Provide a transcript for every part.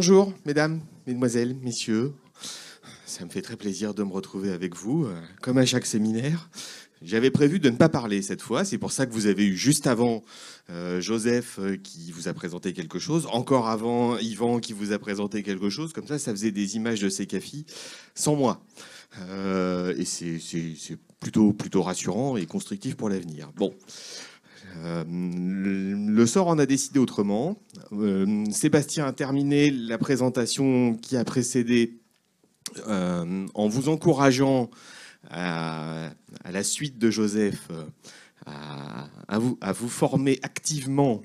Bonjour, mesdames, mesdemoiselles, messieurs. Ça me fait très plaisir de me retrouver avec vous, euh, comme à chaque séminaire. J'avais prévu de ne pas parler cette fois, c'est pour ça que vous avez eu juste avant euh, Joseph euh, qui vous a présenté quelque chose, encore avant Yvan qui vous a présenté quelque chose, comme ça ça faisait des images de Secafi sans moi. et c'est plutôt, plutôt rassurant et constructif pour l'avenir. Bon, le sort en a décidé autrement. Sébastien a terminé la présentation qui a précédé en vous encourageant à, la suite de Joseph à, vous, à vous, former activement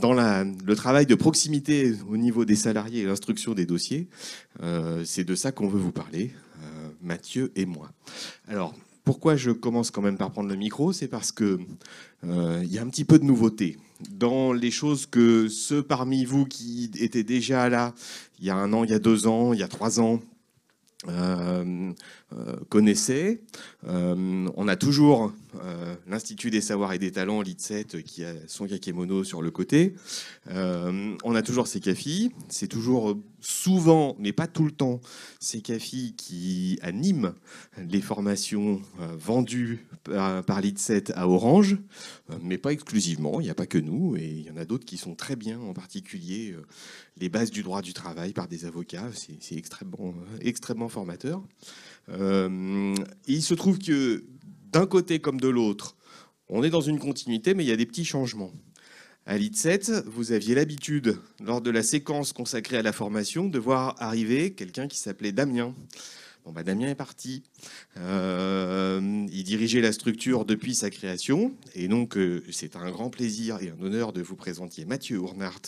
dans le travail de proximité au niveau des salariés et l'instruction des dossiers. C'est de ça qu'on veut vous parler, Mathieu et moi. Alors, pourquoi je commence quand même par prendre le micro C'est parce que il y a un petit peu de nouveauté. Dans les choses que ceux parmi vous qui étaient déjà là il y a un an, il y a deux ans, il y a trois ans, euh, euh, connaissait. Euh, on a toujours l'Institut des savoirs et des talents, l'ITSET, qui a son kakémono sur le côté. on a toujours CECAFI. C'est toujours souvent, mais pas tout le temps, CECAFI qui anime les formations vendues par, par l'ITSET à Orange, mais pas exclusivement. Il n'y a pas que nous, et il y en a d'autres qui sont très bien, en particulier les bases du droit du travail par des avocats. C'est extrêmement formateur. Euh, il se trouve que d'un côté comme de l'autre, on est dans une continuité, mais il y a des petits changements. À l'IT7, vous aviez l'habitude, lors de la séquence consacrée à la formation, de voir arriver quelqu'un qui s'appelait Damien. Bon, bah, Damien est parti. Euh, il dirigeait la structure depuis sa création. Et donc, euh, c'est un grand plaisir et un honneur de vous présenter Mathieu Ournart,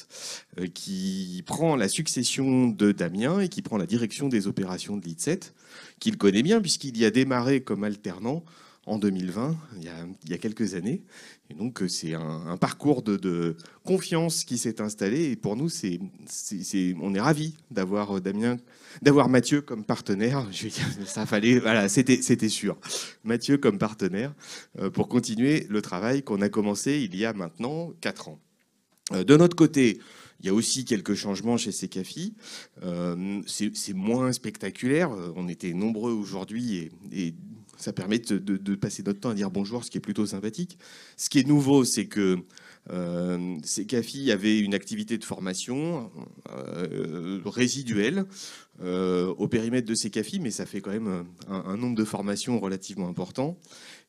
euh, qui prend la succession de Damien et qui prend la direction des opérations de l'IT7, qu'il connaît bien puisqu'il y a démarré comme alternant en 2020, il y, a, quelques années. Et donc, c'est un, parcours de, confiance qui s'est installé. Et pour nous, c'est, on est ravis d'avoir Damien, d'avoir Mathieu comme partenaire. Ça fallait, voilà, c'était, c'était sûr. Mathieu comme partenaire euh, pour continuer le travail qu'on a commencé il y a maintenant quatre ans. Euh, de notre côté, il y a aussi quelques changements chez Secafi. Euh, c'est moins spectaculaire. On était nombreux aujourd'hui et, et ça permet de, passer notre temps à dire bonjour, ce qui est plutôt sympathique. Ce qui est nouveau, c'est que euh, CAFI avait une activité de formation euh, résiduelle euh, au périmètre de CECAFI, mais ça fait quand même un, nombre de formations relativement important.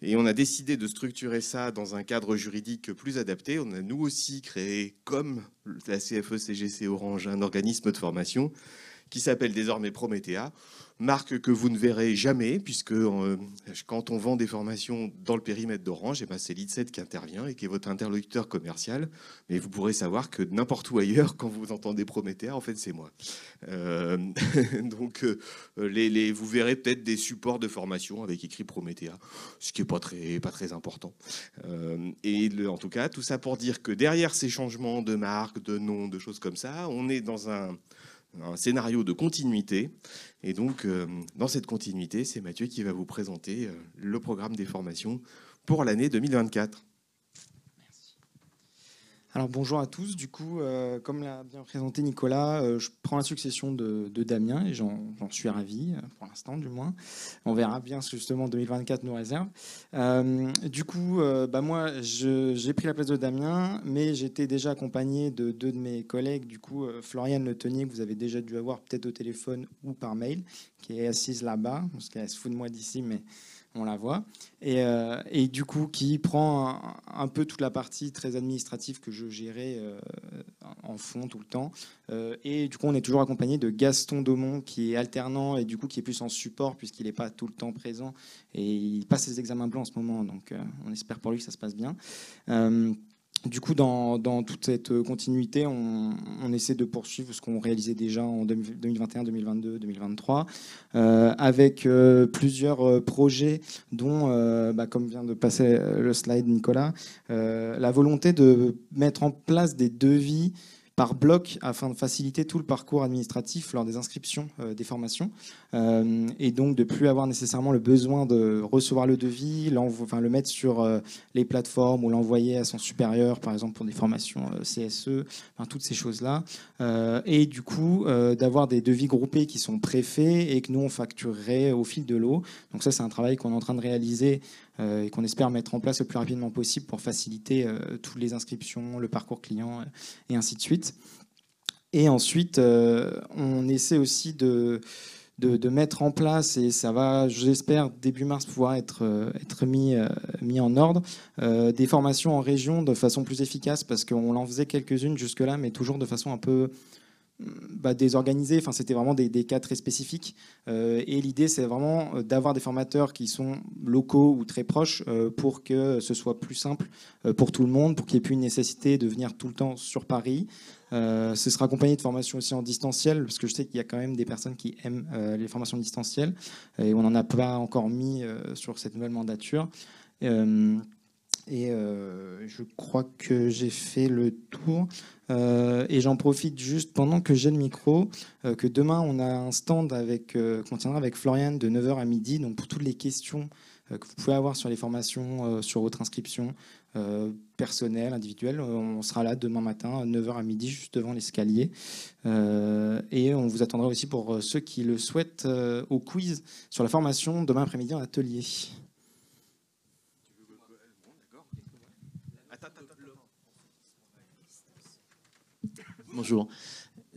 Et on a décidé de structurer ça dans un cadre juridique plus adapté. On a nous aussi créé, comme la CFE-CGC Orange, un organisme de formation qui s'appelle désormais Prométhéa marque que vous ne verrez jamais, puisque euh, quand on vend des formations dans le périmètre d'Orange, eh ben c'est l'ITSET qui intervient et qui est votre interlocuteur commercial. Mais vous pourrez savoir que n'importe où ailleurs, quand vous entendez Prométhée, en fait, c'est moi. Euh, donc, euh, vous verrez peut-être des supports de formation avec écrit Prométhée, ce qui n'est pas très important. et en tout cas, tout ça pour dire que derrière ces changements de marque, de nom, de choses comme ça, on est dans un un scénario de continuité. Et donc, euh, dans cette continuité, c'est Mathieu qui va vous présenter euh, le programme des formations pour l'année 2024. Alors bonjour à tous. Du coup, euh, comme l'a bien présenté Nicolas, euh, je prends la succession de, Damien et j'en suis ravi, euh, pour l'instant du moins. On verra bien ce justement 2024 nous réserve. du coup, bah moi, j'ai pris la place de Damien, mais j'étais déjà accompagné de deux de mes collègues. Du coup, Floriane Le Tenier, que vous avez déjà dû avoir peut-être au téléphone ou par mail, qui est assise là-bas, parce qu'elle se fout de moi d'ici, mais on la voit, euh, et, du coup qui prend un, peu toute la partie très administrative que je gérais euh, en fond tout le temps. Euh, et du coup, on est toujours accompagné de Gaston Daumont qui est alternant et du coup qui est plus en support puisqu'il n'est pas tout le temps présent et il passe ses examens blancs en ce moment, donc on espère pour lui que ça se passe bien. Du coup, dans, toute cette continuité, on, essaie de poursuivre ce qu'on réalisait déjà en 2021, 2022, 2023, avec euh, plusieurs euh, projets, dont, euh, bah, comme vient de passer le slide Nicolas, la volonté de mettre en place des devis par bloc afin de faciliter tout le parcours administratif lors des inscriptions des formations et donc de plus avoir nécessairement le besoin de recevoir le devis, enfin, le mettre sur les plateformes ou l'envoyer à son supérieur, par exemple pour des formations CSE, toutes ces choses-là. et du coup, d'avoir des devis groupés qui sont préfaits et que nous, on facturerait au fil de l'eau. Donc ça, c'est un travail qu'on est en train de réaliser euh, et qu'on espère mettre en place le plus rapidement possible pour faciliter euh, toutes les inscriptions, le parcours client et ainsi de suite. Et ensuite, euh, on essaie aussi de, de, mettre en place, et ça va, j'espère, début mars pouvoir être, être mis, mis en ordre, des formations en région de façon plus efficace, parce qu'on en faisait quelques-unes jusque-là, mais toujours de façon un peu bah, désorganisé. Enfin, c'était vraiment des, cas très spécifiques. Euh, et l'idée, c'est vraiment euh, d'avoir des formateurs qui sont locaux ou très proches euh, pour que ce soit plus simple pour tout le monde, pour qu'il n'y ait plus une nécessité de venir tout le temps sur Paris. ce sera accompagné de formations aussi en distanciel, parce que je sais qu'il y a quand même des personnes qui aiment les formations distancielles, et on n'en a pas encore mis sur cette nouvelle mandature. Et euh, je crois que j'ai fait le tour. Euh, et j'en profite juste pendant que j'ai le micro, euh, que demain on a un stand avec, qu'on tiendra avec Florian de 9h à midi. Donc pour toutes les questions que vous pouvez avoir sur les formations, sur votre inscription personnelle, individuelle, on sera là demain matin à 9h à midi, juste devant l'escalier. et on vous attendra aussi pour ceux qui le souhaitent au quiz sur la formation demain après-midi en atelier. Bonjour.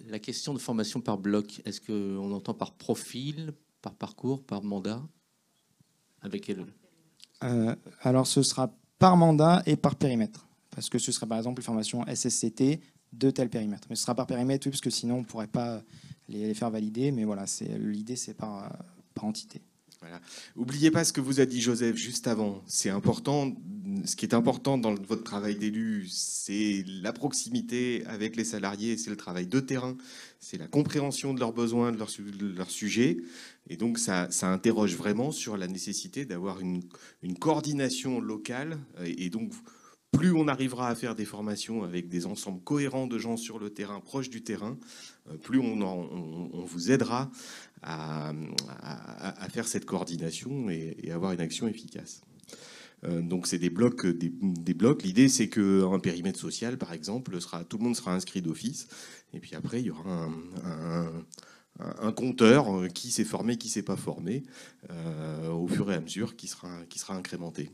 La question de formation par bloc, est-ce qu'on entend par profil, par parcours, par mandat? Avec euh, Alors, ce sera par mandat et par périmètre. Parce que ce sera par exemple une formation SSCT de tel périmètre. Mais ce sera par périmètre, oui, parce que sinon on ne pourrait pas les, faire valider. Mais voilà, l'idée, c'est par, par entité. Voilà. Oubliez pas ce que vous a dit Joseph juste avant. C'est important. Ce qui est important dans votre travail d'élu, c'est la proximité avec les salariés, c'est le travail de terrain, c'est la compréhension de leurs besoins, de leurs leur sujets. Et donc ça, interroge vraiment sur la nécessité d'avoir une, une, coordination locale. Et donc plus on arrivera à faire des formations avec des ensembles cohérents de gens sur le terrain, proches du terrain, euh, plus on, vous aidera à, faire cette coordination et, avoir une action efficace. Euh, donc c'est des blocs, des, blocs. L'idée c'est qu'un périmètre social, par exemple, tout le monde sera inscrit d'office, et puis après il y aura un, compteur euh, qui s'est formé, qui s'est pas formé, au fur et à mesure, qui sera incrémenté.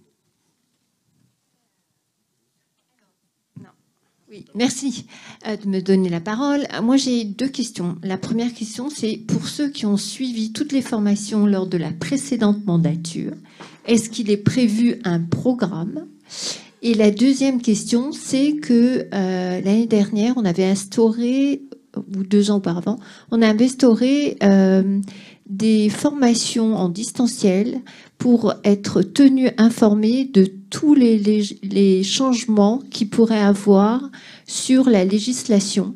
Oui, merci euh, de me donner la parole. Euh, moi, j'ai deux questions. La première question, c'est pour ceux qui ont suivi toutes les formations lors de la précédente mandature, est-ce qu'il est prévu un programme? Et la deuxième question, c'est que euh, l'année dernière, on avait instauré, ou deux ans auparavant, on a instauré des formations en distanciel pour être tenu informé de tous les, les, changements qui pourraient avoir sur la législation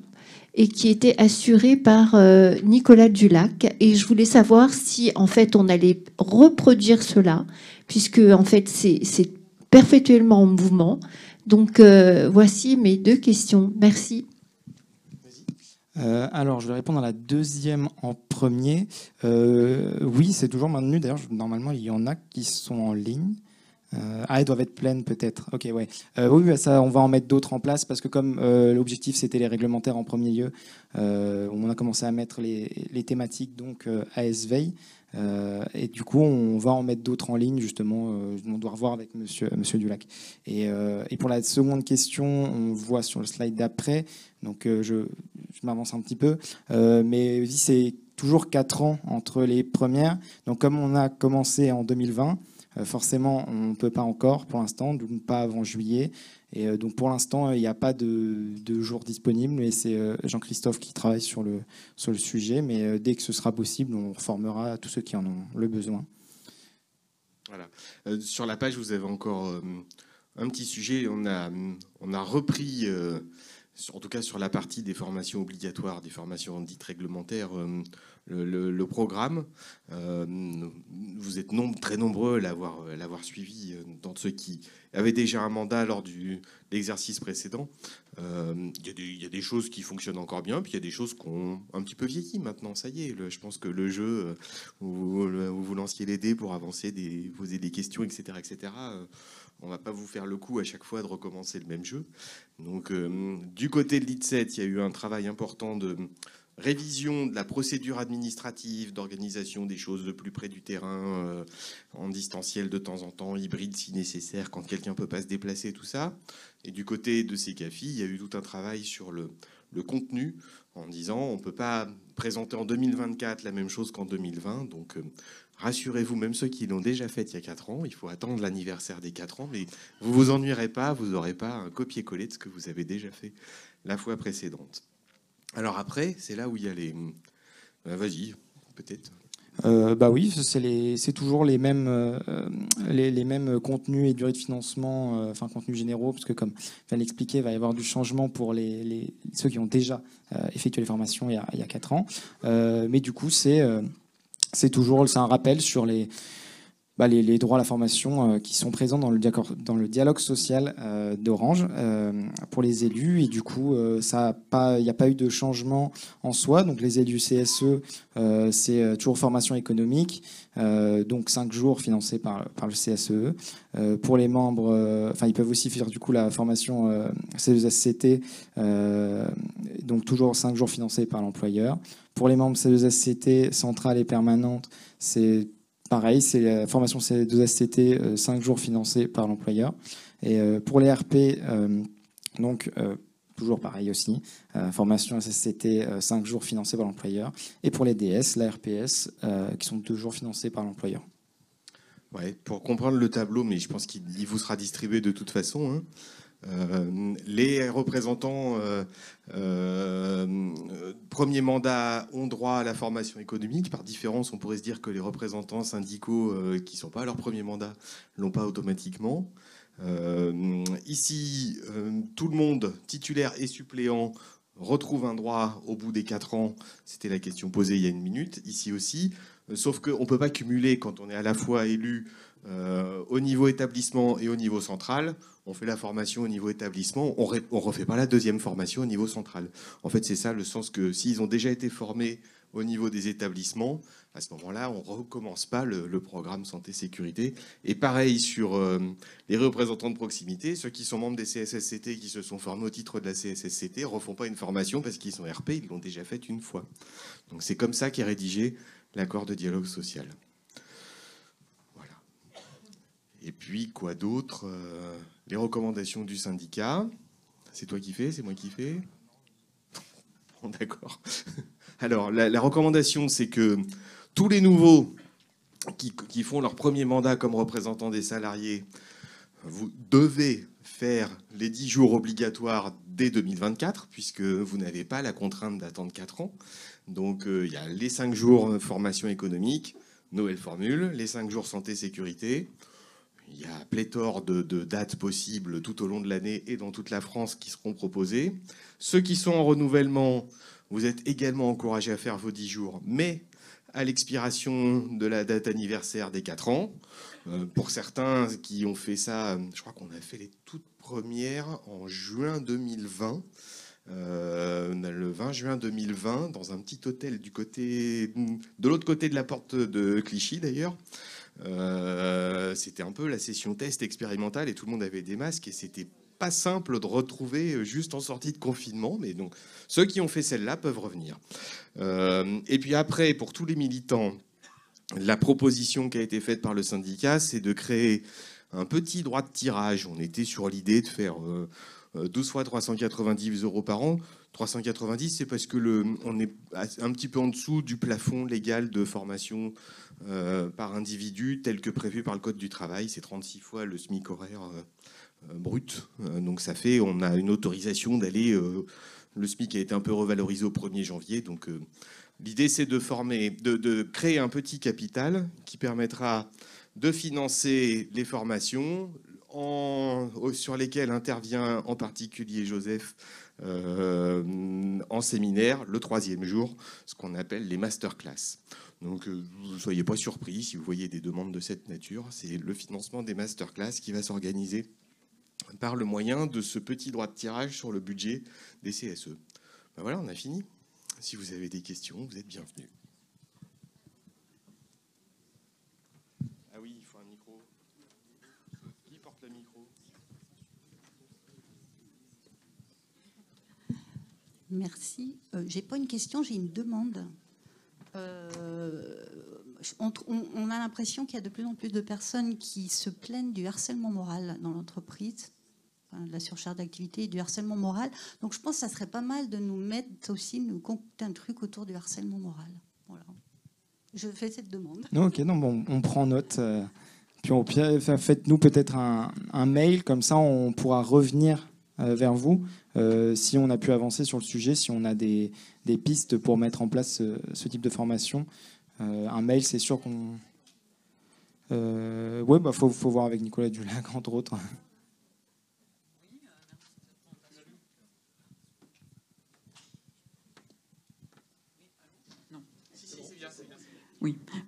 et qui étaient assurés par euh, Nicolas Dulac. Et je voulais savoir si en fait on allait reproduire cela, puisque en fait c'est perpétuellement en mouvement. Donc euh, voici mes deux questions. Merci. Euh, alors, je vais répondre à la deuxième en premier. Euh, oui, c'est toujours maintenu. D'ailleurs, normalement, il y en a qui sont en ligne. Euh, ah, elles doivent être pleines peut-être. Ok, ouais. oui, ça, on va en mettre d'autres en place parce que comme l'objectif c'était les réglementaires en premier lieu, on a commencé à mettre les, thématiques donc. Euh, et du coup, on va en mettre d'autres en ligne, justement. On doit revoir avec monsieur, monsieur Dulac. Et, et, pour la seconde question, on voit sur le slide d'après. Donc, je, je m'avance un petit peu. mais c'est toujours 4 ans entre les premières. Donc, comme on a commencé en 2020, forcément, on ne peut pas encore pour l'instant, pas avant juillet. Et euh, donc pour l'instant, il n'y a pas de, de jour disponible, mais c'est euh, Jean-Christophe qui travaille sur le, sur le sujet. Mais euh, dès que ce sera possible, on reformera tous ceux qui en ont le besoin. Voilà. sur la page, vous avez encore un petit sujet. On a, on a repris en tout cas sur la partie des formations obligatoires, des formations dites réglementaires, euh, le, programme. Euh, vous êtes très nombreux à l'avoir suivi euh, dans ceux qui avaient déjà un mandat lors de l'exercice précédent. Il y, a des choses qui fonctionnent encore bien, puis il y a des choses qui ont un petit peu vieilli maintenant. Ça y est, je pense que le jeu où, vous lanciez les dés pour avancer, des, poser des questions, etc., etc on va pas vous faire le coup à chaque fois de recommencer le même jeu. Donc, euh, du côté de l'IT7, il y a eu un travail important de révision de la procédure administrative, d'organisation des choses de plus près du terrain, euh, en distanciel de temps en temps, hybride si nécessaire, quand quelqu'un peut pas se déplacer, tout ça. Et du côté de ces CAFI, il y a eu tout un travail sur le, le contenu, en disant on ne peut pas présenter en 2024 la même chose qu'en 2020. Donc, euh, rassurez-vous, même ceux qui l'ont déjà fait il y a 4 ans, il faut attendre l'anniversaire des 4 ans, mais vous vous ennuierez pas, vous n'aurez pas un copier-coller de ce que vous avez déjà fait la fois précédente. Alors après, c'est là où il y a les... Ben, vas-y, peut-être. Euh, bah oui, c'est toujours les mêmes, euh, les, mêmes contenus et durées de financement, enfin contenus généraux, parce que comme je l'expliquer, il va y avoir du changement pour les, ceux qui ont déjà effectué les formations il y a, il y a 4 ans. mais du coup, c'est c'est toujours un rappel sur les, bah, les, droits à la formation euh, qui sont présents dans le, dans le dialogue social euh, d'Orange euh, pour les élus. Et du coup, il n'y a pas eu de changement en soi. Donc les élus CSE, c'est toujours formation économique, donc 5 jours financés par, le CSE. pour les membres, enfin ils peuvent aussi faire du coup la formation C2SCT, donc toujours 5 jours financés par l'employeur. Pour les membres C2SCT centrale et permanente, c'est pareil, c'est la formation C2SCT, 5 euh, jours financés par l'employeur. Et euh, pour les RP, euh, donc toujours pareil aussi, formation SSCT, 5 jours financés par l'employeur. Et pour les DS, la RPS, qui sont 2 jours financés par l'employeur. Ouais, pour comprendre le tableau, mais je pense qu'il vous sera distribué de toute façon. Hein. Euh, les représentants euh, euh, premier mandat ont droit à la formation économique. Par différence, on pourrait se dire que les représentants syndicaux qui ne sont pas à leur premier mandat l'ont pas automatiquement. ici, tout le monde, titulaire et suppléant, retrouve un droit au bout des quatre ans. C'était la question posée il y a une minute. Ici aussi, sauf qu'on ne peut pas cumuler quand on est à la fois élu au niveau établissement et au niveau central on fait la formation au niveau établissement, on ne refait pas la deuxième formation au niveau central. En fait, c'est ça le sens que s'ils ont déjà été formés au niveau des établissements, à ce moment-là, on ne recommence pas le, programme santé-sécurité. Et pareil sur euh, les représentants de proximité, ceux qui sont membres des CSSCT qui se sont formés au titre de la CSSCT ne refont pas une formation parce qu'ils sont RP, ils l'ont déjà faite une fois. Donc c'est comme ça qu'est rédigé l'accord de dialogue social. Et puis, quoi d'autre euh, les recommandations du syndicat. C'est toi qui fais, c'est moi qui fais D'accord. Alors, la, recommandation, c'est que tous les nouveaux qui, font leur premier mandat comme représentants des salariés, vous devez faire les 10 jours obligatoires dès 2024, puisque vous n'avez pas la contrainte d'attendre 4 ans. Donc, euh, il y a les 5 jours formation économique, Noël formule, les 5 jours santé-sécurité, il y a pléthore de, dates possibles tout au long de l'année et dans toute la France qui seront proposées. Ceux qui sont en renouvellement, vous êtes également encouragés à faire vos 10 jours, mais à l'expiration de la date anniversaire des 4 ans. Euh, pour certains qui ont fait ça, je crois qu'on a fait les toutes premières en juin 2020. Euh, le 20 juin 2020, dans un petit hôtel du côté, de l'autre côté de la porte de Clichy d'ailleurs. Euh, c'était un peu la session test expérimentale et tout le monde avait des masques et c'était pas simple de retrouver euh, juste en sortie de confinement, mais donc ceux qui ont fait celle-là peuvent revenir. Euh, et puis après, pour tous les militants, la proposition qui a été faite par le syndicat, c'est de créer un petit droit de tirage. On était sur l'idée de faire 12 fois 390 euros par an. 390, c'est parce que le, on est un petit peu en dessous du plafond légal de formation euh, par individu tel que prévu par le Code du travail. C'est 36 fois le SMIC horaire euh, euh, brut. donc ça fait, on a une autorisation d'aller... le SMIC a été un peu revalorisé au 1er janvier. Donc l'idée, c'est de former, de, créer un petit capital qui permettra de financer les formations sur lesquelles intervient en particulier Joseph euh, en séminaire le troisième jour, ce qu'on appelle les masterclass. Donc euh, ne soyez pas surpris si vous voyez des demandes de cette nature. C'est le financement des masterclass qui va s'organiser par le moyen de ce petit droit de tirage sur le budget des CSE. Ben voilà, on a fini. Si vous avez des questions, vous êtes bienvenus. Ah oui, il faut un micro. Qui porte le micro Merci. Euh, j'ai pas une question, j'ai une demande. Euh, on, a l'impression qu'il y a de plus en plus de personnes qui se plaignent du harcèlement moral dans l'entreprise, de la surcharge d'activité et du harcèlement moral. Donc je pense que ça serait pas mal de nous mettre aussi, nous concocter un truc autour du harcèlement moral. Voilà. Je fais cette demande. Non, ok, non, bon, on prend note. euh, puis au pire, faites-nous peut-être un, mail, comme ça on pourra revenir vers vous euh, si on a pu avancer sur le sujet, si on a des, pistes pour mettre en place ce, ce type de formation. Euh, un mail, c'est sûr qu'on. Euh, ouais, bah faut, voir avec Nicolas Dulac, entre autres.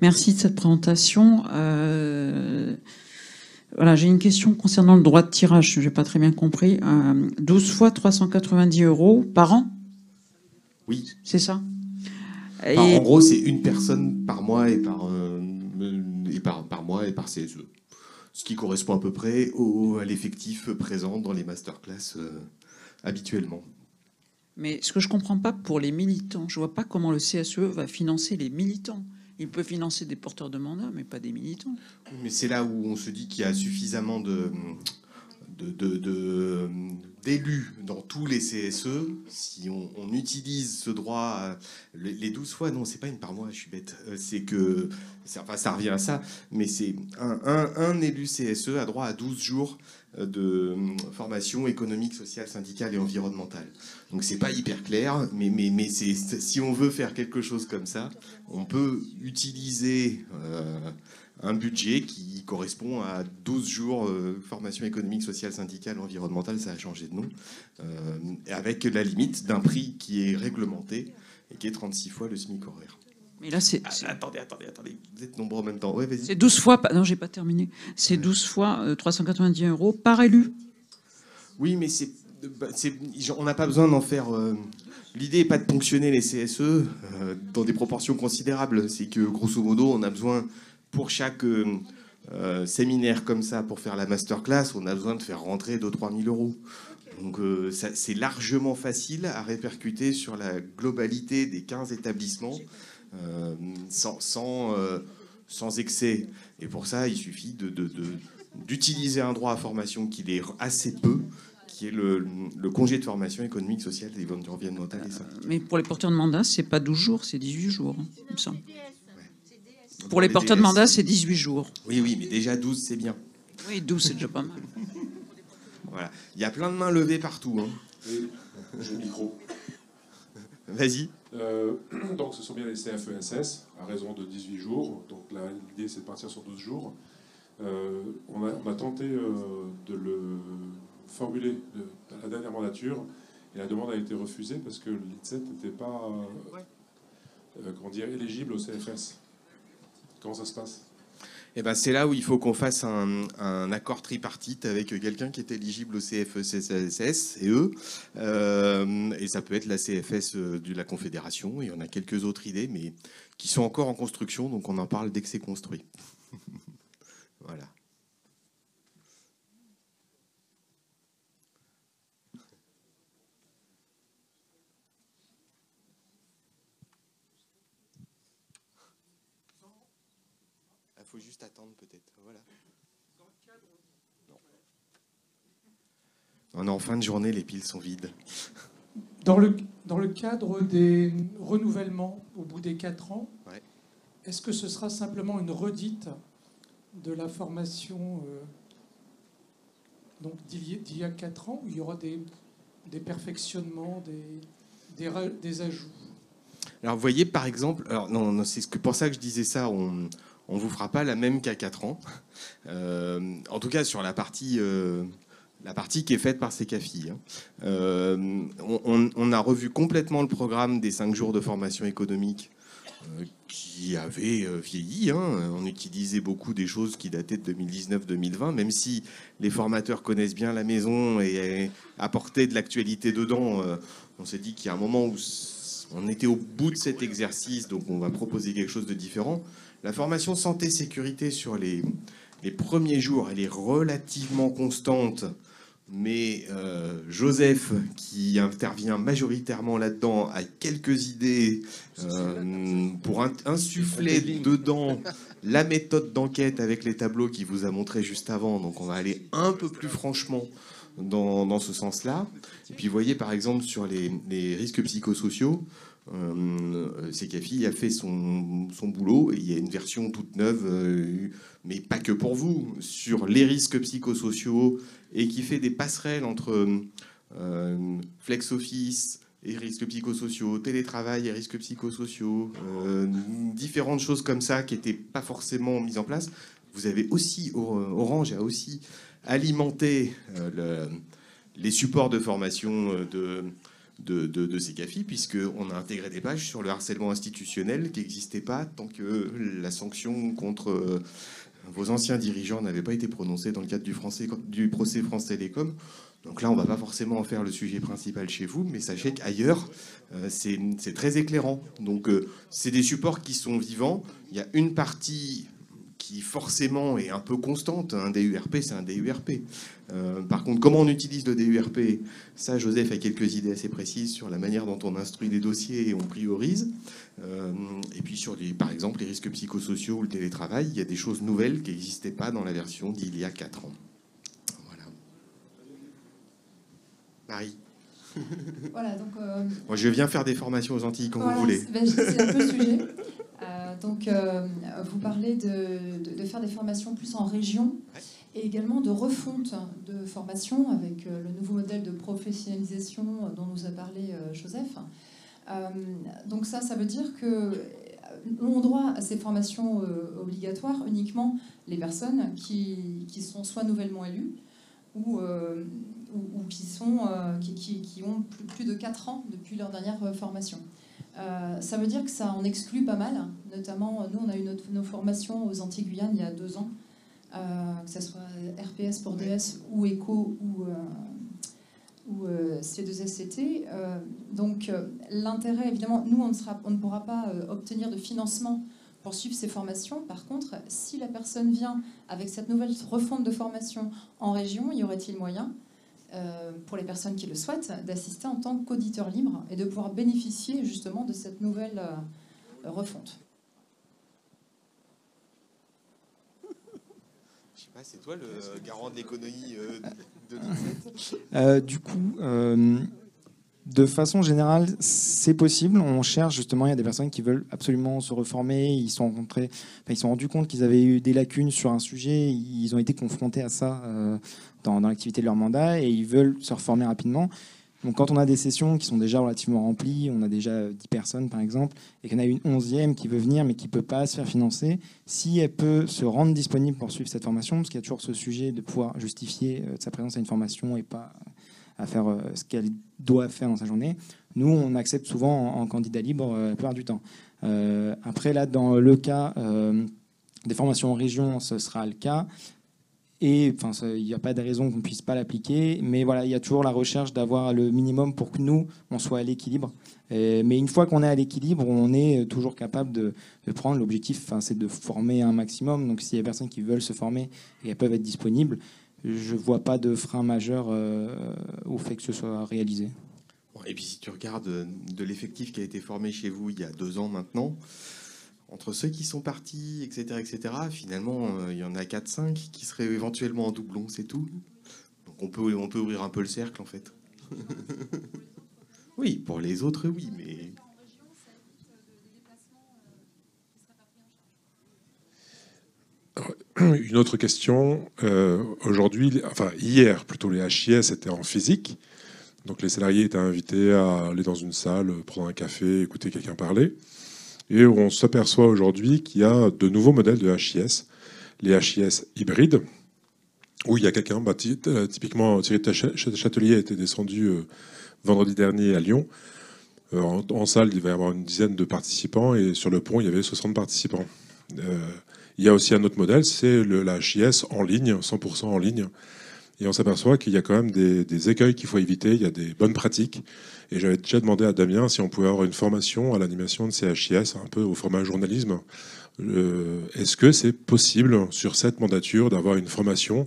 Merci de cette présentation. Euh, voilà, j'ai une question concernant le droit de tirage. Je n'ai pas très bien compris. Euh, 12 fois 390 euros par an, Oui. c'est ça? En gros, c'est une personne par mois et par, euh, et par, par mois et par CSE. Ce qui correspond à peu près au, à l'effectif présent dans les masterclass euh, habituellement. Mais ce que je comprends pas pour les militants, je vois pas comment le CSE va financer les militants. Il peut financer des porteurs de mandat, mais pas des militants. Mais c'est là où on se dit qu'il y a suffisamment de- d'élus dans tous les CSE. Si on, utilise ce droit, euh, les, les 12 fois, non, c'est pas une par mois, je suis bête. Euh, C'est que, enfin, ça revient à ça, mais c'est un, un- élu CSE a droit à 12 jours euh, de euh, formation économique, sociale, syndicale et environnementale. Donc c'est pas hyper clair, mais, mais, mais si on veut faire quelque chose comme ça, on peut utiliser euh, un budget qui correspond à 12 jours euh, formation économique, sociale, syndicale, environnementale, ça a changé de nom, euh, avec la limite d'un prix qui est réglementé et qui est 36 fois le SMIC horaire. Mais là, c'est Ah, attendez, attendez, attendez, vous êtes nombreux en même temps. Ouais, c'est 12 fois. Non, j'ai pas terminé. C'est 12 fois euh, 390 euros par élu. Oui, mais c'est, bah, on n'a pas besoin d'en faire. euh, L'idée n'est pas de ponctionner les CSE euh, dans des proportions considérables. C'est que grosso modo, on a besoin pour chaque euh, euh, séminaire comme ça, pour faire la masterclass, on a besoin de faire rentrer 2-3 000 euros. Donc euh, c'est largement facile à répercuter sur la globalité des 15 établissements euh, sans, sans, sans excès. Et pour ça, il suffit de, de- de- d'utiliser un droit à formation qui est assez peu, qui est le, le congé de formation économique, sociale et environnementale. et syndicale. Mais pour les porteurs de mandat, c'est pas 12 jours, c'est 18 jours. hein, il me semble. Pour les porteurs de mandat, c'est 18 jours. Oui, oui, mais déjà 12, c'est bien. Oui, 12, c'est déjà pas mal. Voilà. Il y a plein de mains levées partout. hein. J'ai le micro. Vas-y. Euh, donc, ce sont bien les CFESS, à raison de 18 jours. Donc, là, l'idée, c'est de partir sur 12 jours. Euh, on, a, on a tenté euh, de le formuler de- à la dernière mandature, et la demande a été refusée parce que l'ITSET n'était pas euh, comment dire, éligible au CFS. Comment ça se passe? Eh ben, c'est là où il faut qu'on fasse un, accord tripartite avec quelqu'un qui est éligible au CFESS et eux. Euh, et ça peut être la CFS de la Confédération. Et on a quelques autres idées, mais qui sont encore en construction. Donc on en parle dès que c'est construit. voilà. Faut juste attendre peut-être. Voilà. Non. On est en fin de journée, les piles sont vides. Dans le, dans le cadre des renouvellements au bout des quatre ans, Ouais. est-ce que ce sera simplement une redite de la formation euh, donc d'il y, a quatre ans, où il y aura des, des perfectionnements, des, des, ra- des ajouts? Alors, vous voyez, par exemple, alors non, non, c'est ce que pour ça que je disais ça. On on vous fera pas la même qu'à 4 ans. Euh, en tout cas, sur la partie euh, la partie qui est faite par CECAFI. hein. Euh, on, a revu complètement le programme des cinq jours de formation économique qui avait vieilli. hein. On utilisait beaucoup des choses qui dataient de 2019-2020, même si les formateurs connaissent bien la maison et apportaient de l'actualité dedans. on s'est dit qu'il y a un moment où on était au bout de cet exercice, donc on va proposer quelque chose de différent. La formation santé-sécurité sur les, les premiers jours, elle est relativement constante. Mais euh, Joseph, qui intervient majoritairement là-dedans, a quelques idées euh, pour in- insuffler dedans la méthode d'enquête avec les tableaux qu'il vous a montré juste avant. Donc on va aller un peu plus franchement dans, dans ce sens-là. Et puis vous voyez par exemple sur les, les risques psychosociaux, euh, Sekafi a fait son, boulot et il y a une version toute neuve, euh, mais pas que pour vous, sur les risques psychosociaux et qui fait des passerelles entre euh, flex office et risques psychosociaux, télétravail et risques psychosociaux, euh, différentes choses comme ça qui n'étaient pas forcément mises en place. Vous avez aussi, Orange a aussi alimenté euh, le- les supports de formation euh, de, de, de, de CECAFI, puisqu'on a intégré des pages sur le harcèlement institutionnel qui n'existait pas tant que la sanction contre euh, vos anciens dirigeants n'avait pas été prononcée dans le cadre du, français, procès France Télécom. Donc là, on va pas forcément en faire le sujet principal chez vous, mais sachez qu'ailleurs, euh, c'est c'est très éclairant. Donc, euh, c'est des supports qui sont vivants. Il y a une partie qui forcément est un peu constante. Un DURP, c'est un DURP. Euh, par contre, comment on utilise le DURP Ça, Joseph a quelques idées assez précises sur la manière dont on instruit les dossiers et on priorise. Euh, et puis, sur les, par exemple, les risques psychosociaux ou le télétravail, il y a des choses nouvelles qui n'existaient pas dans la version d'il y a 4 ans. Voilà. Marie Voilà, donc. euh, Moi, je viens faire des formations aux Antilles quand voilà, vous voulez. ben, c'est un peu le sujet. Donc, euh, vous parlez de, de- de faire des formations plus en région et également de refonte de formation avec euh, le nouveau modèle de professionnalisation dont nous a parlé euh, Joseph. Euh, donc ça, ça veut dire que ont droit à ces formations euh, obligatoires uniquement les personnes qui, qui sont soit nouvellement élues ou, euh, ou, ou qui, sont, qui, qui- qui ont plus, plus de 4 ans depuis leur dernière formation. Ça veut dire que ça en exclut pas mal, notamment euh, nous on a eu notre- nos formations aux Antilles-Guyane il y a deux ans, euh, que ce soit RPS pour DS ou ECO ou, euh, ou euh, C2SCT. Euh, donc euh, l'intérêt, évidemment, nous on ne, sera, on ne pourra pas obtenir de financement pour suivre ces formations. Par contre, si la personne vient avec cette nouvelle refonte de formation en région, y aurait-il moyen pour les personnes qui le souhaitent, d'assister en tant qu'auditeur libre et de pouvoir bénéficier justement de cette nouvelle refonte? Pas, c'est toi le garant de l'économie euh, de Euh, du coup, euh, de façon générale, c'est possible. On cherche justement, il y a des personnes qui veulent absolument se reformer. Ils sont rencontrés, ils sont rendus compte qu'ils avaient eu des lacunes sur un sujet. Ils ont été confrontés à ça euh, dans l'activité de leur mandat et ils veulent se reformer rapidement. Donc, quand on a des sessions qui sont déjà relativement remplies, on a déjà 10 personnes par exemple, et en a une onzième qui veut venir mais qui ne peut pas se faire financer, si elle peut se rendre disponible pour suivre cette formation, parce qu'il y a toujours ce sujet de pouvoir justifier euh, sa présence à une formation et pas à faire euh, ce qu'elle doit faire dans sa journée. Nous, on accepte souvent en, candidat libre euh, la plupart du temps. Après, là, dans le cas des formations en région, ce sera le cas. Et il n'y a pas de raison qu'on ne puisse pas l'appliquer. Mais voilà, il y a toujours la recherche d'avoir le minimum pour que nous, on soit à l'équilibre. Mais une fois qu'on est à l'équilibre, on est toujours capable de, prendre l'objectif, enfin, c'est de former un maximum. Donc s'il y a des personnes qui veulent se former et elles peuvent être disponibles, je ne vois pas de frein majeur euh, au fait que ce soit réalisé. Et puis si tu regardes euh, de l'effectif qui a été formé chez vous il y a deux ans maintenant, entre ceux qui sont partis, etc., etc., finalement, euh, il y en a 4-5 qui seraient éventuellement en doublon, c'est tout. Donc on peut, on peut ouvrir un peu le cercle, en fait. oui, pour les autres, oui, mais... Une autre question. euh, Aujourd'hui, enfin hier plutôt, les HIS étaient en physique. Donc les salariés étaient invités à aller dans une salle, prendre un café, écouter quelqu'un parler. Et on s'aperçoit aujourd'hui qu'il y a de nouveaux modèles de HIS, les HIS hybrides, Oui, il y a quelqu'un. Bah, typiquement, Thierry Châtelier était descendu vendredi dernier à Lyon. En, en, salle, il va y avoir une dizaine de participants et sur le pont, il y avait 60 participants. il y a aussi un autre modèle, c'est la HIS en ligne, 100% en ligne. Et on s'aperçoit qu'il y a quand même des, écueils qu'il faut éviter, il y a des bonnes pratiques. Et j'avais déjà demandé à Damien si on pouvait avoir une formation à l'animation de CHIS, un peu au format journalisme. Euh, est-ce que c'est possible sur cette mandature d'avoir une formation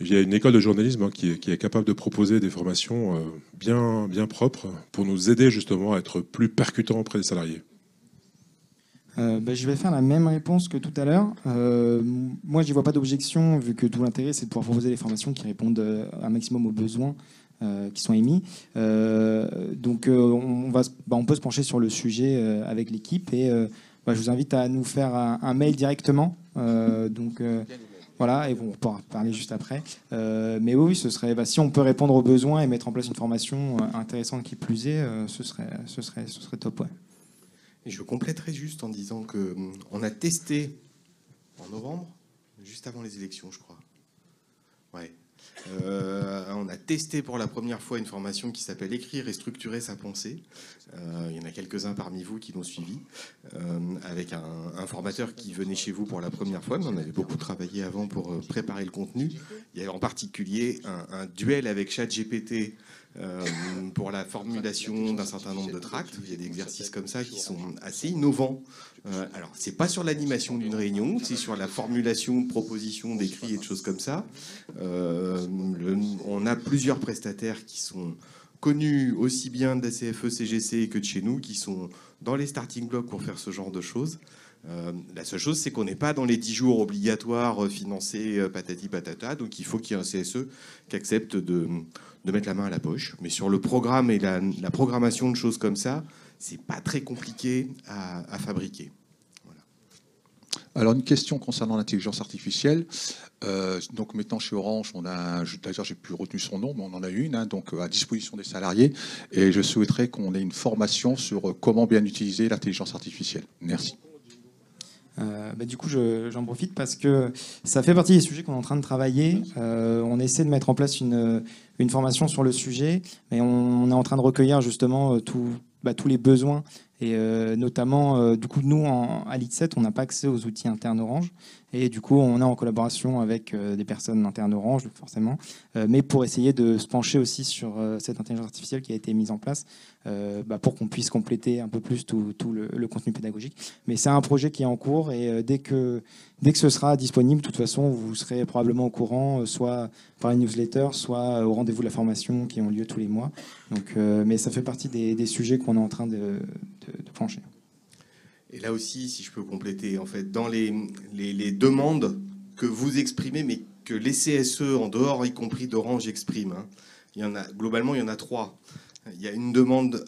Il y a une école de journalisme hein, qui, est, capable de proposer des formations euh, bien, bien propres pour nous aider justement à être plus percutants auprès des salariés? Euh, ben, je vais faire la même réponse que tout à l'heure. Moi, je n'y vois pas d'objection, vu que tout l'intérêt, c'est de pouvoir proposer des formations qui répondent un maximum aux besoins qui sont émis. donc, on, va, ben, on peut se pencher sur le sujet avec l'équipe et ben, je vous invite à nous faire un, mail directement. donc, voilà, et on pourra parler juste après. mais oui, ce serait, si on peut répondre aux besoins et mettre en place une formation intéressante qui plus est, ce, serait, ce, serait, ce serait top. Je compléterai juste en disant que hum, on a testé en novembre, juste avant les élections, je crois. Ouais. Euh, on a testé pour la première fois une formation qui s'appelle Écrire et structurer sa pensée. Euh, il y en a quelques-uns parmi vous qui l'ont suivi, euh, avec un, formateur qui venait chez vous pour la première fois, mais on avait beaucoup travaillé avant pour préparer le contenu. Il y a en particulier un, un duel avec ChatGPT euh, pour la formulation d'un certain nombre de tracts. Il y a des exercices comme ça qui sont assez innovants. Euh, alors, c'est pas sur l'animation d'une réunion, c'est sur la formulation de propositions, d'écrits et de choses comme ça. Euh, on a plusieurs prestataires qui sont connus aussi bien de la CFE, CGC que de chez nous, qui sont dans les starting blocks pour faire ce genre de choses. La seule chose, c'est qu'on n'est pas dans les 10 jours obligatoires financés patati patata, donc il faut qu'il y ait un CSE qui accepte de, mettre la main à la poche. Mais sur le programme et la, programmation de choses comme ça, c'est pas très compliqué à, fabriquer. Alors une question concernant l'intelligence artificielle. Euh, donc maintenant chez Orange, on a, d'ailleurs j'ai plus retenu son nom, mais on en a une, hein, donc à disposition des salariés. Et je souhaiterais qu'on ait une formation sur comment bien utiliser l'intelligence artificielle. Merci. Euh, bah, du coup, j'en profite parce que ça fait partie des sujets qu'on est en train de travailler. Euh, on essaie de mettre en place une, formation sur le sujet, mais on, est en train de recueillir justement euh, bah, tous les besoins. Et notamment, du coup, nous, à l'IT7, on n'a pas accès aux outils internes Orange. Et du coup, on est en collaboration avec euh, des personnes internes Orange, forcément, euh, mais pour essayer de se pencher aussi sur euh, cette intelligence artificielle qui a été mise en place, bah, pour qu'on puisse compléter un peu plus tout, le, contenu pédagogique. Mais c'est un projet qui est en cours et dès, que, dès que ce sera disponible, de toute façon, vous serez probablement au courant, soit par une newsletter, soit au rendez-vous de la formation qui ont lieu tous les mois. Donc, mais ça fait partie des, sujets qu'on est en train de plancher. Et là aussi, si je peux compléter, en fait, dans les, les, demandes que vous exprimez, mais que les CSE, en dehors, y compris d'Orange, expriment, hein, il y en a, globalement, il y en a trois. Il y a une demande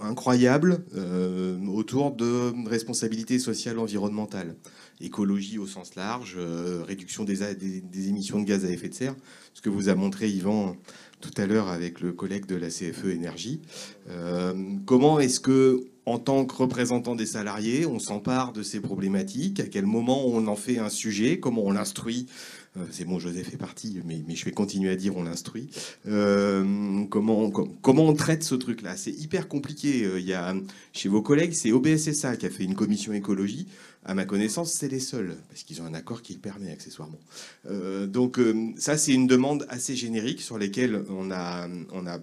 incroyable euh, autour de responsabilité sociale environnementale, écologie au sens large, euh, réduction des, des, émissions de gaz à effet de serre, ce que vous a montré Yvan tout à l'heure avec le collègue de la CFE Énergie. Euh, comment est-ce que en tant que représentant des salariés, on s'empare de ces problématiques, à quel moment on en fait un sujet, comment on l'instruit? Euh, c'est bon, Joseph est parti, mais, je vais continuer à dire on l'instruit. Euh, comment, on traite ce truc-là? C'est hyper compliqué. Euh, y a, chez vos collègues, c'est OBSSA qui a fait une commission écologie. À ma connaissance, c'est les seuls, parce qu'ils ont un accord qui le permet accessoirement. donc ça, c'est une demande assez générique sur a, on a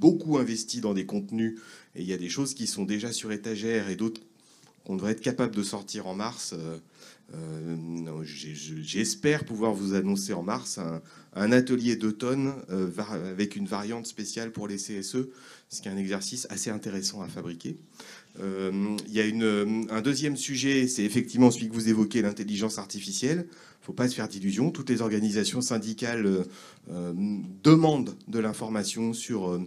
beaucoup investi dans des contenus et il y a des choses qui sont déjà sur étagère et d'autres qu'on devrait être capable de sortir en mars. Euh, euh, j'espère pouvoir vous annoncer en mars un, atelier d'automne euh, avec une variante spéciale pour les CSE, ce qui est un exercice assez intéressant à fabriquer. il y a un deuxième sujet, c'est effectivement celui que vous évoquez, l'intelligence artificielle. Il ne faut pas se faire d'illusions. Toutes les organisations syndicales demandent de l'information sur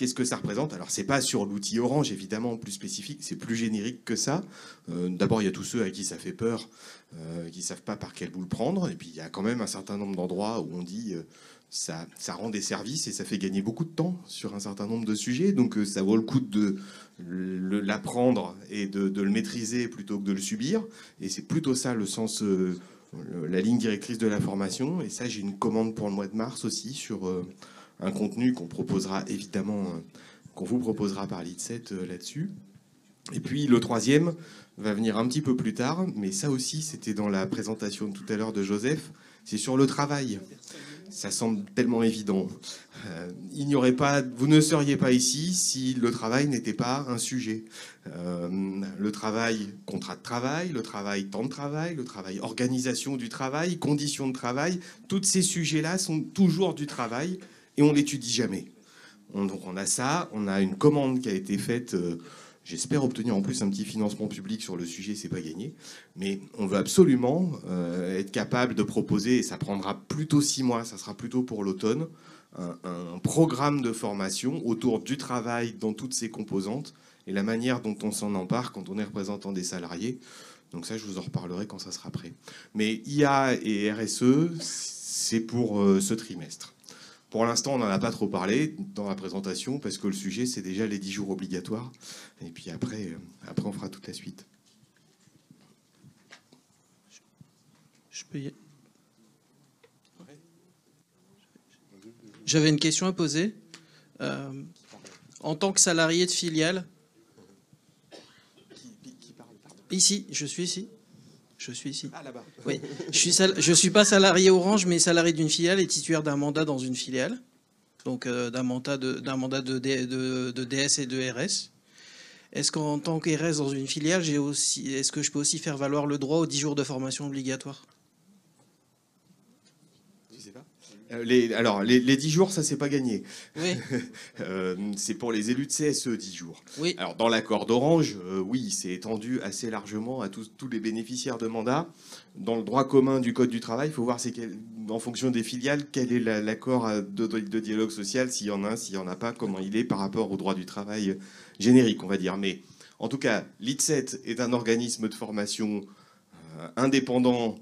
Qu'est-ce que ça représente? Alors, c'est pas sur l'outil Orange, évidemment, plus spécifique, c'est plus générique que ça. Euh, d'abord, il y a tous ceux à qui ça fait peur, euh, qui ne savent pas par quel bout le prendre. Et puis, il y a quand même un certain nombre d'endroits où on dit euh, ça, ça rend des services et ça fait gagner beaucoup de temps sur un certain nombre de sujets. Donc, ça vaut le coup de l'apprendre et de, de, le maîtriser plutôt que de le subir. Et c'est plutôt ça le sens la ligne directrice de la formation. Et ça, j'ai une commande pour le mois de mars aussi sur un contenu qu'on proposera évidemment, qu'on vous proposera par l'IT7 là-dessus. Et puis le troisième va venir un petit peu plus tard, mais ça aussi, c'était dans la présentation tout à l'heure de Joseph, c'est sur le travail. Ça semble tellement évident. Euh, il n'y aurait pas, vous ne seriez pas ici si le travail n'était pas un sujet. Euh, le travail, contrat de travail, le travail, temps de travail, le travail, organisation du travail, conditions de travail, tous ces sujets-là sont toujours du travail et on l'étudie jamais. donc on a ça, on a une commande qui a été faite. Euh, J'espère obtenir en plus un petit financement public sur le sujet, c'est pas gagné. Mais on veut absolument euh, être capable de proposer, et ça prendra plutôt six mois, ça sera plutôt pour l'automne, un, programme de formation autour du travail dans toutes ses composantes et la manière dont on s'en empare quand on est représentant des salariés. Donc ça, je vous en reparlerai quand ça sera prêt. Mais IA et RSE, c'est pour euh, ce trimestre. Pour l'instant, on n'en a pas trop parlé dans la présentation parce que le sujet, c'est déjà les 10 jours obligatoires. Et puis après, euh, après on fera toute la suite. Je peux y... J'avais une question à poser. Euh, en tant que salarié de filiale, ici, je suis ici. Je suis ici. Ah, là-bas. Oui. Je ne suis, pas salarié Orange, mais salarié d'une filiale et titulaire d'un mandat dans une filiale. Donc euh, d'un mandat, de, mandat de, de, DS et de RS. Est-ce qu'en tant que RS dans une filiale, aussi, est-ce que je peux aussi faire valoir le droit aux 10 jours de formation obligatoire Euh, les, alors, les, les, 10 jours, ça, c'est pas gagné. Oui. euh, c'est pour les élus de CSE, 10 jours. Oui. Alors, dans l'accord d'Orange, euh, oui, c'est étendu assez largement à tous, tous, les bénéficiaires de mandat. Dans le droit commun du Code du travail, il faut voir, en fonction des filiales, quel est l'accord de, de, dialogue social, s'il y en a un, s'il n'y en a pas, comment il est par rapport au droit du travail générique, on va dire. Mais en tout cas, l'IT7 est un organisme de formation euh, indépendant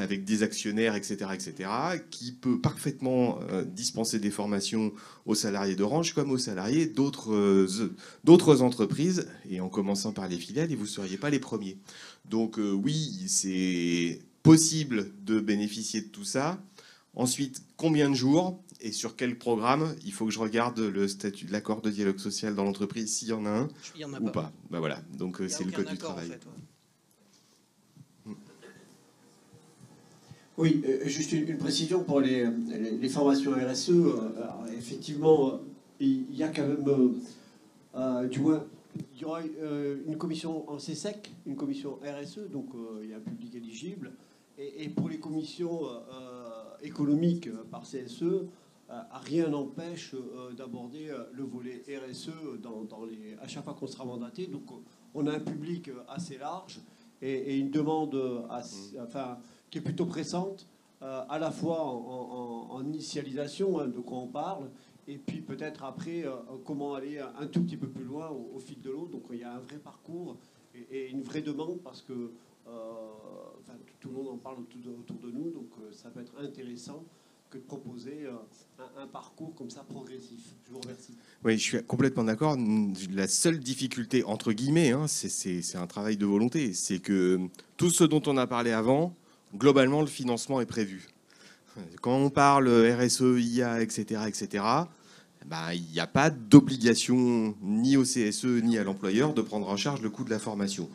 avec des actionnaires, etc., etc., qui peut parfaitement euh, dispenser des formations aux salariés d'Orange comme aux salariés d'autres euh, entreprises, et en commençant par les filiales, et vous ne seriez pas les premiers. Donc euh, oui, c'est possible de bénéficier de tout ça. Ensuite, combien de jours et sur quel programme? Il faut que je regarde le statut de l'accord de dialogue social dans l'entreprise, s'il y en a un ou pas. Ben voilà, donc c'est le code du travail. Oui, euh, juste une, précision pour les, formations RSE. Euh, effectivement, euh, il y a quand même, du moins, il y aura une commission en CSEC, une commission RSE, donc il y a un public éligible. Et, pour les commissions économiques par CSE, rien n'empêche d'aborder le volet RSE dans, les, à chaque fois qu'on sera mandaté. Donc on a un public assez large et, une demande assez, enfin, qui est plutôt pressante, euh, à la fois en, initialisation, hein, de quoi on parle, et puis peut-être après euh, comment aller un tout petit peu plus loin au, fil de l'eau. Donc il y a un vrai parcours et, une vraie demande parce que euh, tout, le monde en parle autour de, nous, donc ça peut être intéressant que de proposer un, parcours comme ça progressif. Je vous remercie. Oui, je suis complètement d'accord. La seule difficulté, entre guillemets, hein, c'est un travail de volonté, c'est que tout ce dont on a parlé avant, globalement, le financement est prévu. Quand on parle RSE, IA, etc., etc., bah, il n'y a pas d'obligation ni au CSE ni à l'employeur de prendre en charge le coût de la formation.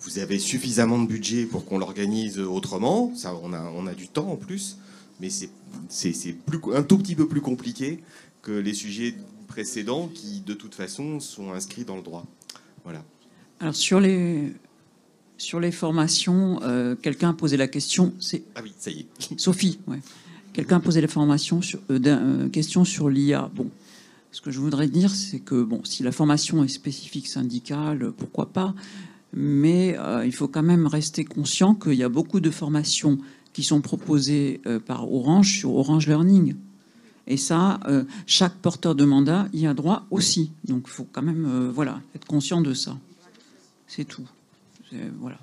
Vous avez suffisamment de budget pour qu'on l'organise autrement, ça, on, a, on a du temps en plus, mais c'est un tout petit peu plus compliqué que les sujets précédents qui, de toute façon, sont inscrits dans le droit. Voilà. Alors sur les, sur les formations, euh, quelqu'un a posé la question. C'est ah oui, ça y est. Sophie, ouais. Quelqu'un a posé la formation sur, euh, euh, question sur l'IA. Bon, ce que je voudrais dire, c'est que bon, si la formation est spécifique syndicale, pourquoi pas. Mais il faut quand même rester conscient qu'il y a beaucoup de formations qui sont proposées par Orange sur Orange Learning. Et ça, chaque porteur de mandat y a droit aussi. Donc il faut quand même voilà, être conscient de ça. C'est tout. Voilà.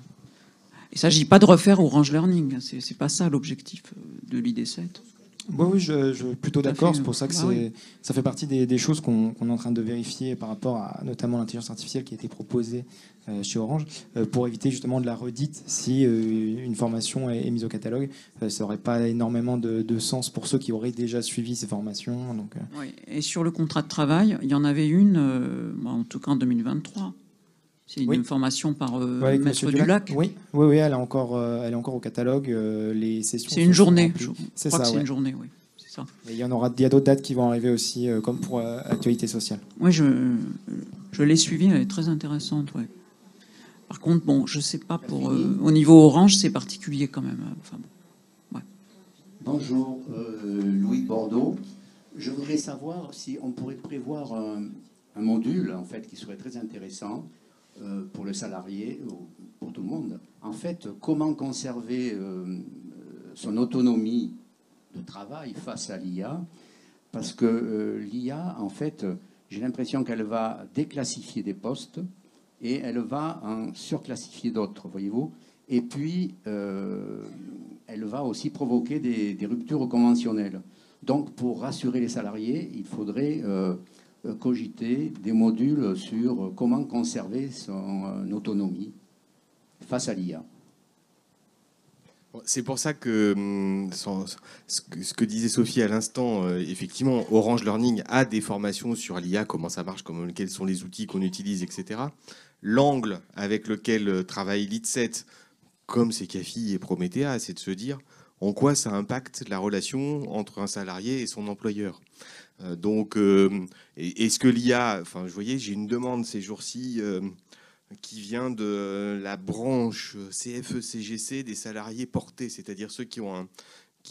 Il ne s'agit pas de refaire Orange Learning, c'est pas ça l'objectif euh, de l'ID7. Bah oui, je, suis plutôt d'accord. C'est pour ça que Bah oui. ça fait partie des, des choses qu'on est en train de vérifier par rapport à notamment l'intelligence artificielle qui a été proposée euh, chez Orange euh, pour éviter justement de la redite si euh, une formation est, est mise au catalogue. Euh, ça n'aurait pas énormément de, de sens pour ceux qui auraient déjà suivi ces formations. Donc, euh, Oui. Et sur le contrat de travail, il y en avait une, euh, bah, en tout cas en 2023. C'est une Oui. formation par euh, Ouais, Maître Monsieur Dulac. Oui, oui, oui, elle est encore, euh, elle est encore au catalogue. euh, les sessions. C'est une journée. Je C'est crois ça. que c'est ouais. une journée, oui. C'est ça. Et il y en aura, il y a d'autres dates qui vont arriver aussi, euh, comme pour euh, actualité sociale. Oui, je, je l'ai suivie, elle est très intéressante. Ouais. Par contre, bon, je sais pas pour euh, au niveau Orange, c'est particulier quand même. Enfin, bon. Bonjour, euh, Louis de Bordeaux. Je voudrais savoir si on pourrait prévoir un, un module en fait qui serait très intéressant euh, pour le salarié ou pour tout le monde. En fait, comment conserver euh, son autonomie de travail face à l'IA Parce que euh, l'IA, en fait, j'ai l'impression qu'elle va déclassifier des postes et elle va en surclassifier d'autres, voyez-vous? Et puis, euh, elle va aussi provoquer des, ruptures conventionnelles. Donc, pour rassurer les salariés, il faudrait euh, euh, cogiter des modules sur comment conserver son euh, autonomie face à l'IA. C'est pour ça que hum, que ce que disait Sophie à l'instant, euh, effectivement, Orange Learning a des formations sur l'IA, comment ça marche, comment, quels sont les outils qu'on utilise, etc. L'angle avec lequel euh, travaille l'ITSET, comme c'est CAFI et Promethea, c'est de se dire en quoi ça impacte la relation entre un salarié et son employeur. Euh, donc, euh, est-ce que l'IA, enfin, je voyais, j'ai une demande ces jours-ci euh, qui vient de la branche E CFE-CGC des salariés portés, c'est-à-dire ceux qui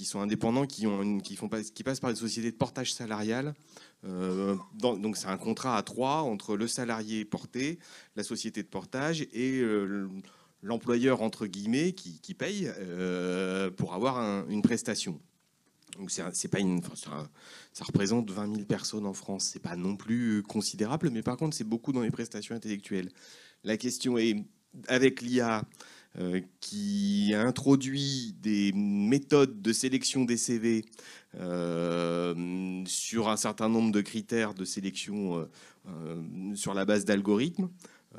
sont indépendants, qui, font pas, qui passent par une société de portage salarial. Euh, donc c'est un contrat à trois entre le salarié porté, la société de portage et euh, l'employeur entre guillemets qui, paye euh, pour avoir un- une prestation. Donc c'est pas une, ça représente 20 000 personnes en France. C'est pas non plus considérable, mais par contre c'est beaucoup dans les prestations intellectuelles. La question est avec l'IA euh, qui a introduit des méthodes de sélection des CV euh, sur un certain nombre de critères de sélection euh, euh, sur la base d'algorithmes.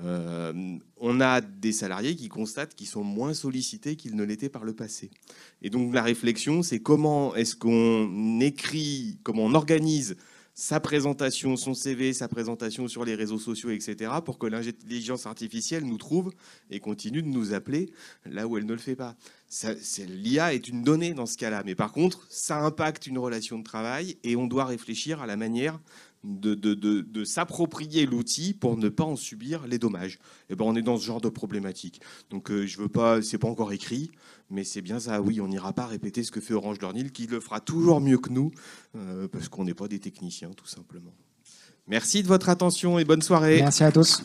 Euh, on a des salariés qui constatent qu'ils sont moins sollicités qu'ils ne l'étaient par le passé. Et donc la réflexion, c'est comment est-ce qu'on écrit, comment on organise sa présentation, son CV, sa présentation sur les réseaux sociaux, etc., pour que l'intelligence artificielle nous trouve et continue de nous appeler là où elle ne le fait pas. L'IA est une donnée dans ce cas-là, mais par contre, ça impacte une relation de travail et on doit réfléchir à la manière de, s'approprier l'outil pour ne pas en subir les dommages. Et ben, on est dans ce genre de problématique. Donc, euh, je veux pas, c'est pas encore écrit, mais c'est bien ça. Oui, on n'ira pas répéter ce que fait Orange Learning, qui le fera toujours mieux que nous, euh, parce qu'on n'est pas des techniciens, tout simplement. Merci de votre attention et bonne soirée. Merci à tous.